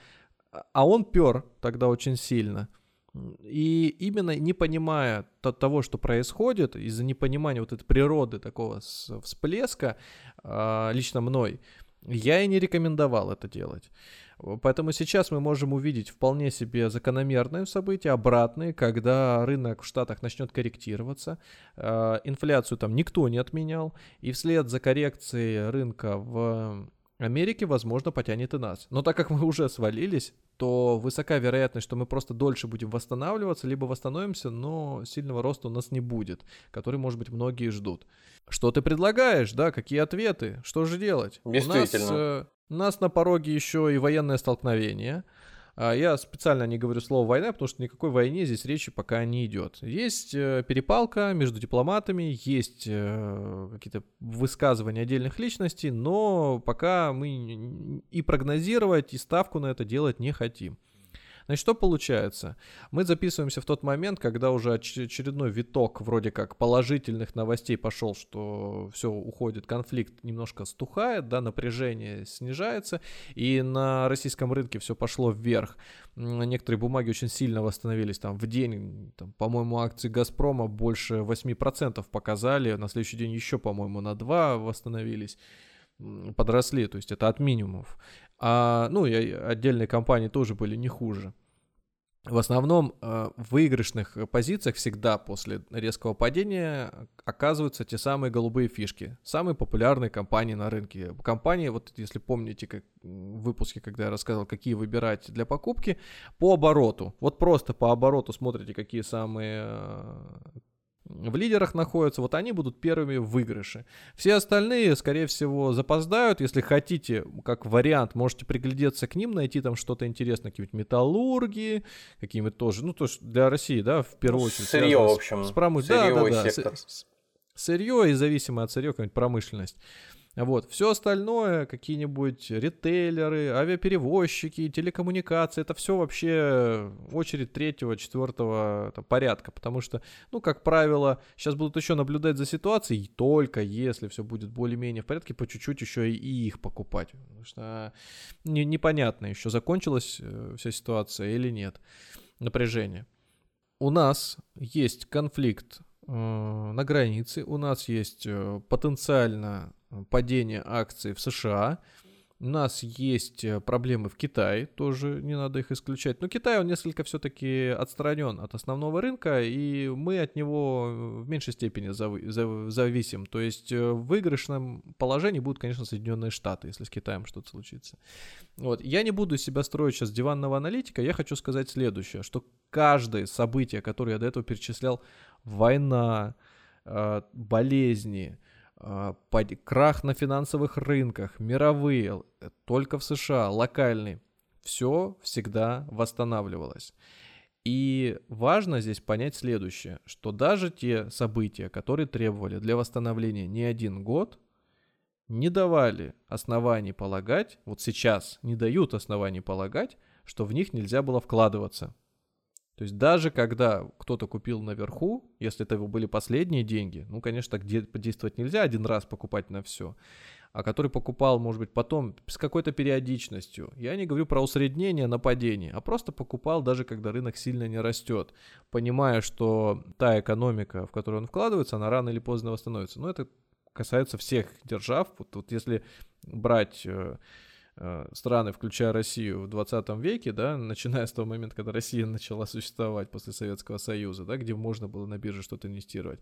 а он пер тогда очень сильно. И именно не понимая того, что происходит, из-за непонимания вот этой природы такого всплеска, а, лично мной, я и не рекомендовал это делать. Поэтому сейчас мы можем увидеть вполне себе закономерные события, обратные, когда рынок в Штатах начнет корректироваться. А, инфляцию там никто не отменял. И вслед за коррекцией рынка в Америке, возможно, потянет и нас. Но так как мы уже свалились, то высока вероятность, что мы просто дольше будем восстанавливаться, либо восстановимся, но сильного роста у нас не будет, который, может быть, многие ждут. Что ты предлагаешь, да, какие ответы, что же делать? Действительно. У нас, э, у нас на пороге еще и военное столкновение – я специально не говорю слово война, потому что никакой войне здесь речи пока не идет. Есть э, перепалка между дипломатами, есть э, какие-то высказывания отдельных личностей, но пока мы и прогнозировать, и ставку на это делать не хотим. Значит, что получается? Мы записываемся в тот момент, когда уже очередной виток вроде как положительных новостей пошел, что все уходит, конфликт немножко стухает, да, напряжение снижается, и на российском рынке все пошло вверх. Некоторые бумаги очень сильно восстановились, там в день, там, по-моему, акции Газпрома больше 8% показали, на следующий день еще, по-моему, на 2 восстановились подросли, то есть это от минимумов. А, ну и отдельные компании тоже были не хуже. В основном э, в выигрышных позициях всегда после резкого падения оказываются те самые голубые фишки, самые популярные компании на рынке. Компании, вот если помните как в выпуске, когда я рассказывал, какие выбирать для покупки, по обороту. Вот просто по обороту смотрите, какие самые э, в лидерах находятся, вот они будут первыми в выигрыше. Все остальные, скорее всего, запоздают. Если хотите, как вариант, можете приглядеться к ним, найти там что-то интересное, какие-нибудь металлурги, какие-нибудь тоже, ну, то есть для России, да, в первую очередь. Сырье, в общем. С промыш... да, да, да. Сырье и зависимо от сырья, какая-нибудь промышленность. Вот, все остальное, какие-нибудь ритейлеры, авиаперевозчики, телекоммуникации, это все вообще очередь третьего, четвертого там, порядка, потому что, ну, как правило, сейчас будут еще наблюдать за ситуацией, только если все будет более-менее в порядке, по чуть-чуть еще и их покупать, потому что не, непонятно еще, закончилась э, вся ситуация или нет, напряжение. У нас есть конфликт на границе, у нас есть потенциально падение акций в США, у нас есть э, проблемы в Китае, тоже не надо их исключать. Но Китай, он несколько все-таки отстранен от основного рынка, и мы от него в меньшей степени зависим. То есть э, в выигрышном положении будут, конечно, Соединенные Штаты, если с Китаем что-то случится. Вот. Я не буду себя строить сейчас диванного аналитика, я хочу сказать следующее, что каждое событие, которое я до этого перечислял, война, э, болезни, крах на финансовых рынках, мировые, э, только в США, локальный, все всегда восстанавливалось. И важно здесь понять следующее, что даже те события, которые требовали для восстановления не один год, не давали оснований полагать, вот сейчас не дают оснований полагать, что в них нельзя было вкладываться. То есть даже когда кто-то купил наверху, если это были последние деньги, ну, конечно, так действовать нельзя один раз покупать на все, а который покупал, может быть, потом с какой-то периодичностью. Я не говорю про усреднение на падение, а просто покупал даже когда рынок сильно не растет, понимая, что та экономика, в которую он вкладывается, она рано или поздно восстановится. Но это касается всех держав. Вот, вот если брать Э, страны, включая Россию в 20 веке, да, начиная с того момента, когда Россия начала существовать после Советского Союза, да, где можно было на бирже что-то инвестировать,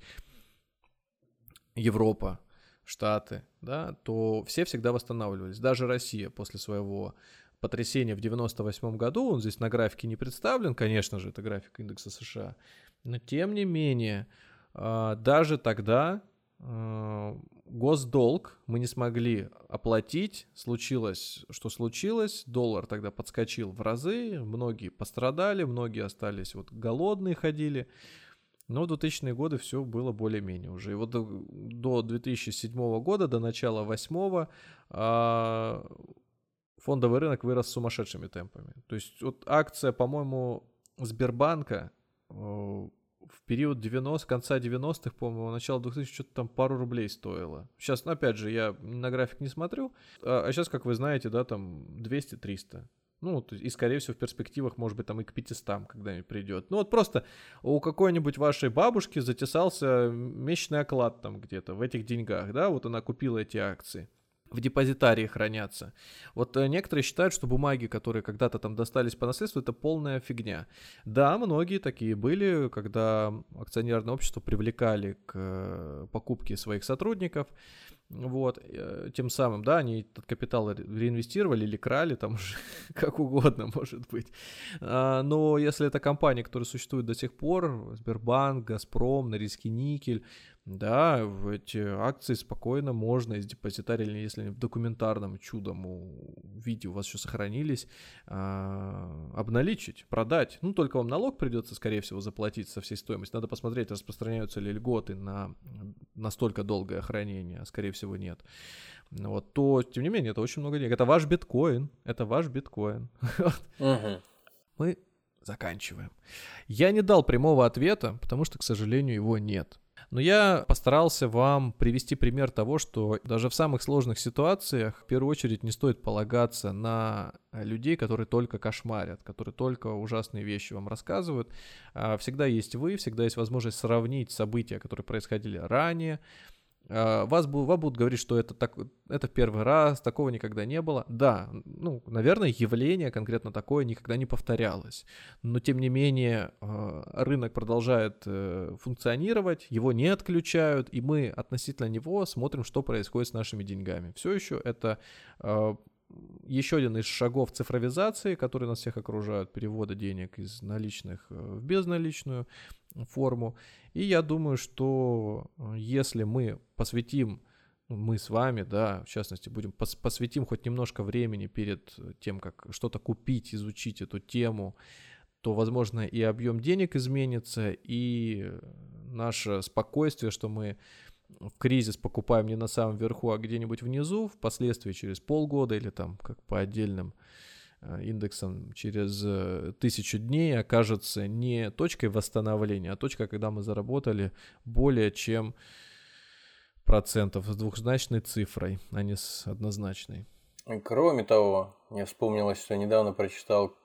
Европа, Штаты, да, то все всегда восстанавливались. Даже Россия после своего потрясения в 98 году, он здесь на графике не представлен, конечно же, это график индекса США, но тем не менее, а, даже тогда госдолг мы не смогли оплатить, случилось, что случилось, доллар тогда подскочил в разы, многие пострадали, многие остались вот голодные ходили, но в 2000-е годы все было более-менее уже. И вот до, до 2007 года, до начала 2008 а, фондовый рынок вырос сумасшедшими темпами. То есть вот акция, по-моему, Сбербанка э, в период 90, конца 90-х, по-моему, начало 2000 что-то там пару рублей стоило. Сейчас, ну, опять же, я на график не смотрю, а, а сейчас, как вы знаете, да, там 200-300. Ну, и, скорее всего, в перспективах, может быть, там и к 500 когда-нибудь придет. Ну, вот просто у какой-нибудь вашей бабушки затесался месячный оклад там где-то в этих деньгах, да, вот она купила эти акции в депозитарии хранятся. Вот э, некоторые считают, что бумаги, которые когда-то там достались по наследству, это полная фигня. Да, многие такие были, когда акционерное общество привлекали к э, покупке своих сотрудников, вот, э, тем самым, да, они этот капитал реинвестировали или крали, там уже как угодно может быть. А, но если это компания, которая существует до сих пор, Сбербанк, Газпром, Норильский никель, да, в эти акции спокойно можно из депозитария, если они в документарном чудом виде у вас еще сохранились, а, обналичить, продать. Ну, только вам налог придется, скорее всего, заплатить со всей стоимости. Надо посмотреть, распространяются ли льготы на настолько долгое хранение, а скорее всего нет. Вот, то, тем не менее, это очень много денег. Это ваш биткоин, это ваш биткоин. Мы заканчиваем. Я не дал прямого ответа, потому что, к сожалению, его нет. Но я постарался вам привести пример того, что даже в самых сложных ситуациях в первую очередь не стоит полагаться на людей, которые только кошмарят, которые только ужасные вещи вам рассказывают. А всегда есть вы, всегда есть возможность сравнить события, которые происходили ранее, а, вас, вам будут говорить, что это, так, это первый раз, такого никогда не было. Да, ну, наверное, явление конкретно такое никогда не повторялось. Но, тем не менее, а, рынок продолжает э, функционировать, его не отключают, и мы относительно него смотрим, что происходит с нашими деньгами. Все еще это а, еще один из шагов цифровизации, которые нас всех окружают, перевода денег из наличных э, в безналичную форму. И я думаю, что э, если мы посвятим, ну, мы с вами, да, в частности, будем пос посвятим хоть немножко времени перед тем, как что-то купить, изучить эту тему, то, возможно, и объем денег изменится, и наше спокойствие, что мы в кризис покупаем не на самом верху, а где-нибудь внизу, впоследствии через полгода или там как по отдельным Э, индексом через э, тысячу дней окажется не точкой восстановления, а точкой, когда мы заработали более чем процентов с двухзначной цифрой, а не с однозначной. Кроме того, мне вспомнилось, что недавно прочитал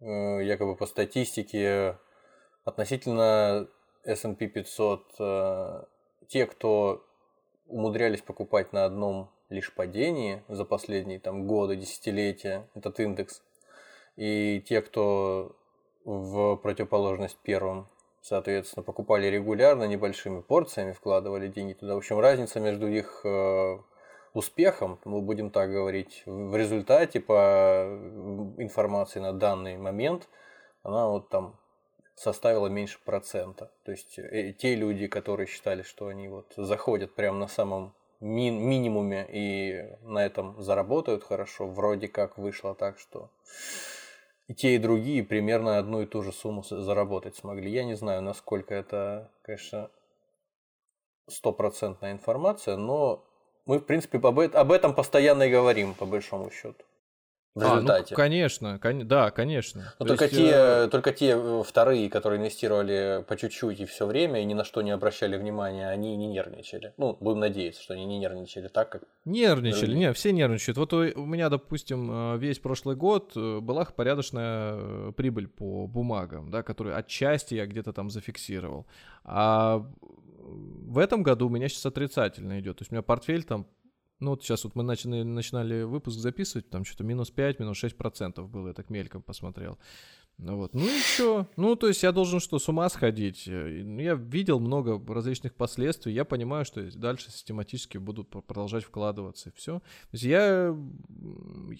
э, якобы по статистике относительно S&P 500, те, кто умудрялись покупать на одном лишь падении за последние там, годы, десятилетия, этот индекс, и те, кто в противоположность первым, соответственно, покупали регулярно, небольшими порциями, вкладывали деньги туда. В общем, разница между их э, успехом, мы будем так говорить, в результате по информации на данный момент, она вот там составила меньше процента. То есть э, те люди, которые считали, что они вот заходят прямо на самом ми- минимуме и на этом заработают хорошо, вроде как вышло так, что и те, и другие примерно одну и ту же сумму заработать смогли. Я не знаю, насколько это, конечно, стопроцентная информация, но мы, в принципе, об этом постоянно и говорим, по большому счету в результате. А, ну, конечно, кон- да, конечно. Но только, есть, те, э... только те э, вторые, которые инвестировали по чуть-чуть и все время, и ни на что не обращали внимания, они не нервничали. Ну, будем надеяться, что они не нервничали так, как... Нервничали, другие. не, все нервничают. Вот у, у меня, допустим, э, весь прошлый год была порядочная прибыль по бумагам, да, которую отчасти я где-то там зафиксировал. А в этом году у меня сейчас отрицательно идет. То есть у меня портфель там ну вот сейчас вот мы начали, начинали выпуск записывать, там что-то минус 5, минус 6 процентов было, я так мельком посмотрел. Ну вот, ну и что? Ну, то есть я должен что, с ума сходить? Ну, я видел много различных последствий, я понимаю, что дальше систематически буду продолжать вкладываться, и все. То есть я,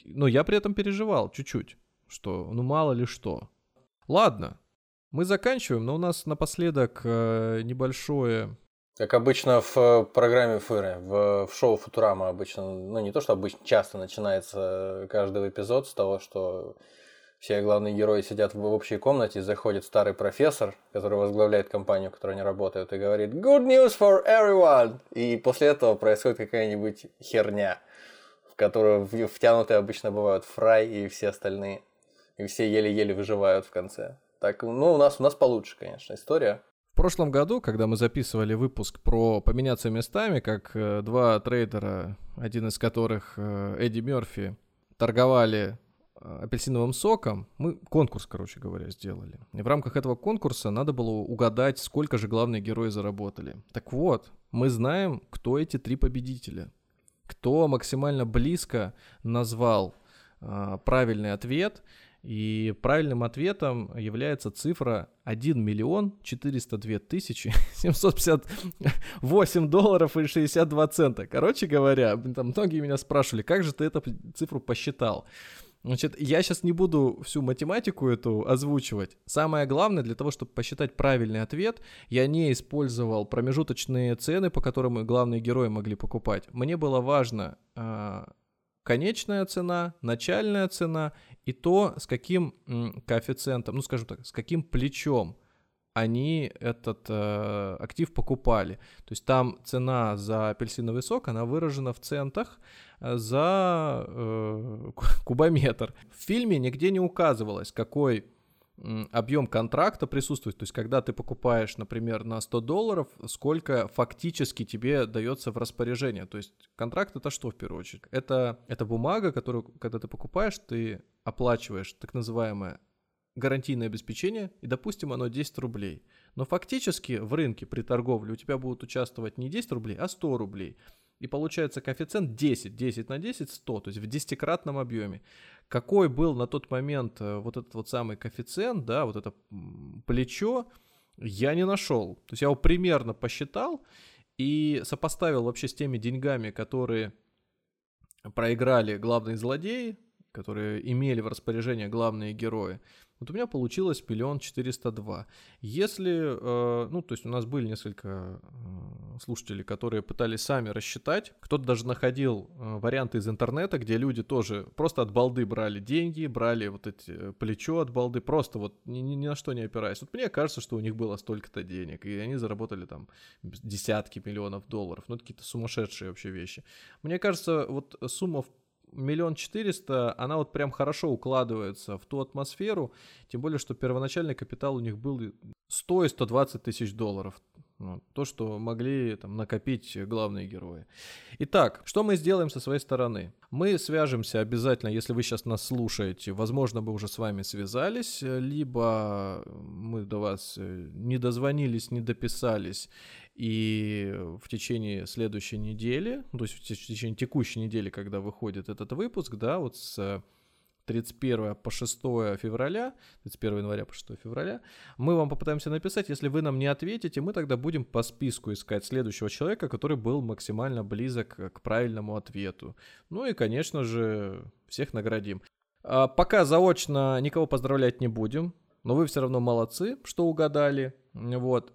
ну, я при этом переживал чуть-чуть, что, ну, мало ли что. Ладно, мы заканчиваем, но у нас напоследок э, небольшое как обычно в э, программе Фыры, в, в шоу Футурама обычно, ну не то, что обычно, часто начинается каждый эпизод с того, что все главные герои сидят в общей комнате, заходит старый профессор, который возглавляет компанию, в которой они работают, и говорит «Good news for everyone!» И после этого происходит какая-нибудь херня, в которую втянуты обычно бывают Фрай и все остальные. И все еле-еле выживают в конце. Так, ну, у нас, у нас получше, конечно, история. В прошлом году, когда мы записывали выпуск про поменяться местами, как э, два трейдера, один из которых э, Эдди Мерфи, торговали э, апельсиновым соком, мы конкурс, короче говоря, сделали. И в рамках этого конкурса надо было угадать, сколько же главные герои заработали. Так вот, мы знаем, кто эти три победителя. Кто максимально близко назвал э, правильный ответ – и правильным ответом является цифра 1 миллион 402 тысячи 758 долларов и 62 цента. Короче говоря, там многие меня спрашивали, как же ты эту цифру посчитал? Значит, я сейчас не буду всю математику эту озвучивать. Самое главное, для того, чтобы посчитать правильный ответ, я не использовал промежуточные цены, по которым главные герои могли покупать. Мне было важно э, конечная цена, начальная цена и то, с каким коэффициентом, ну скажем так, с каким плечом они этот э, актив покупали. То есть там цена за апельсиновый сок, она выражена в центах э, за э, кубометр. В фильме нигде не указывалось, какой объем контракта присутствует. То есть, когда ты покупаешь, например, на 100 долларов, сколько фактически тебе дается в распоряжение. То есть, контракт это что в первую очередь? Это, это бумага, которую, когда ты покупаешь, ты оплачиваешь так называемое гарантийное обеспечение, и, допустим, оно 10 рублей. Но фактически в рынке при торговле у тебя будут участвовать не 10 рублей, а 100 рублей. И получается коэффициент 10, 10 на 10, 100, то есть в десятикратном объеме. Какой был на тот момент э, вот этот вот самый коэффициент, да, вот это плечо, я не нашел. То есть я его примерно посчитал и сопоставил вообще с теми деньгами, которые проиграли главные злодеи, которые имели в распоряжении главные герои. Вот у меня получилось миллион четыреста два. Если, э, ну, то есть у нас были несколько э, слушателей, которые пытались сами рассчитать, кто-то даже находил э, варианты из интернета, где люди тоже просто от балды брали деньги, брали вот эти плечо от балды, просто вот ни, ни на что не опираясь. Вот мне кажется, что у них было столько-то денег, и они заработали там десятки миллионов долларов, ну, это какие-то сумасшедшие вообще вещи. Мне кажется, вот сумма в миллион четыреста, она вот прям хорошо укладывается в ту атмосферу, тем более, что первоначальный капитал у них был 100 и 120 тысяч долларов. Ну, то, что могли там, накопить главные герои. Итак, что мы сделаем со своей стороны? Мы свяжемся обязательно, если вы сейчас нас слушаете, возможно, мы уже с вами связались, либо мы до вас э, не дозвонились, не дописались, и в течение следующей недели, то есть в течение текущей недели, когда выходит этот выпуск, да, вот с 31 по 6 февраля, 31 января по 6 февраля, мы вам попытаемся написать. Если вы нам не ответите, мы тогда будем по списку искать следующего человека, который был максимально близок к правильному ответу. Ну и, конечно же, всех наградим. А пока заочно никого поздравлять не будем, но вы все равно молодцы, что угадали. Вот.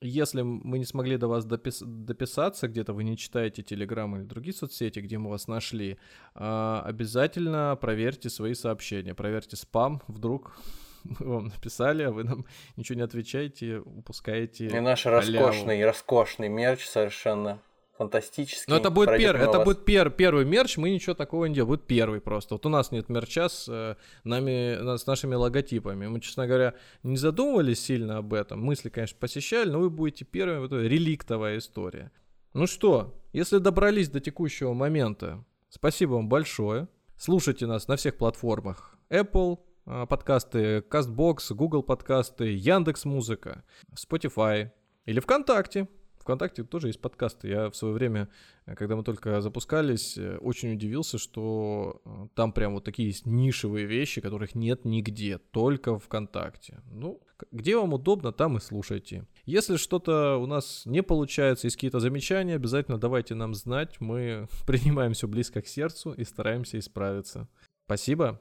Если мы не смогли до вас допис- дописаться, где-то вы не читаете Телеграм или другие соцсети, где мы вас нашли, а, обязательно проверьте свои сообщения, проверьте спам, вдруг мы вам написали, а вы нам ничего не отвечаете, упускаете. И наш роскошный, роскошный мерч совершенно фантастический. Но это будет, пер, это будет пер, первый мерч, мы ничего такого не делаем, будет первый просто. Вот у нас нет мерча с, э, нами, с нашими логотипами. Мы, честно говоря, не задумывались сильно об этом. Мысли, конечно, посещали, но вы будете первыми, это реликтовая история. Ну что, если добрались до текущего момента, спасибо вам большое. Слушайте нас на всех платформах. Apple, э, подкасты, CastBox, Google подкасты, Яндекс Музыка, Spotify или ВКонтакте. ВКонтакте тоже есть подкасты. Я в свое время, когда мы только запускались, очень удивился, что э, там прям вот такие есть нишевые вещи, которых нет нигде, только ВКонтакте. Ну, где вам удобно, там и слушайте. Если что-то у нас не получается, есть какие-то замечания, обязательно давайте нам знать. Мы принимаем все близко к сердцу и стараемся исправиться. Спасибо.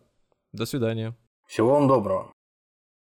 До свидания. Всего вам доброго.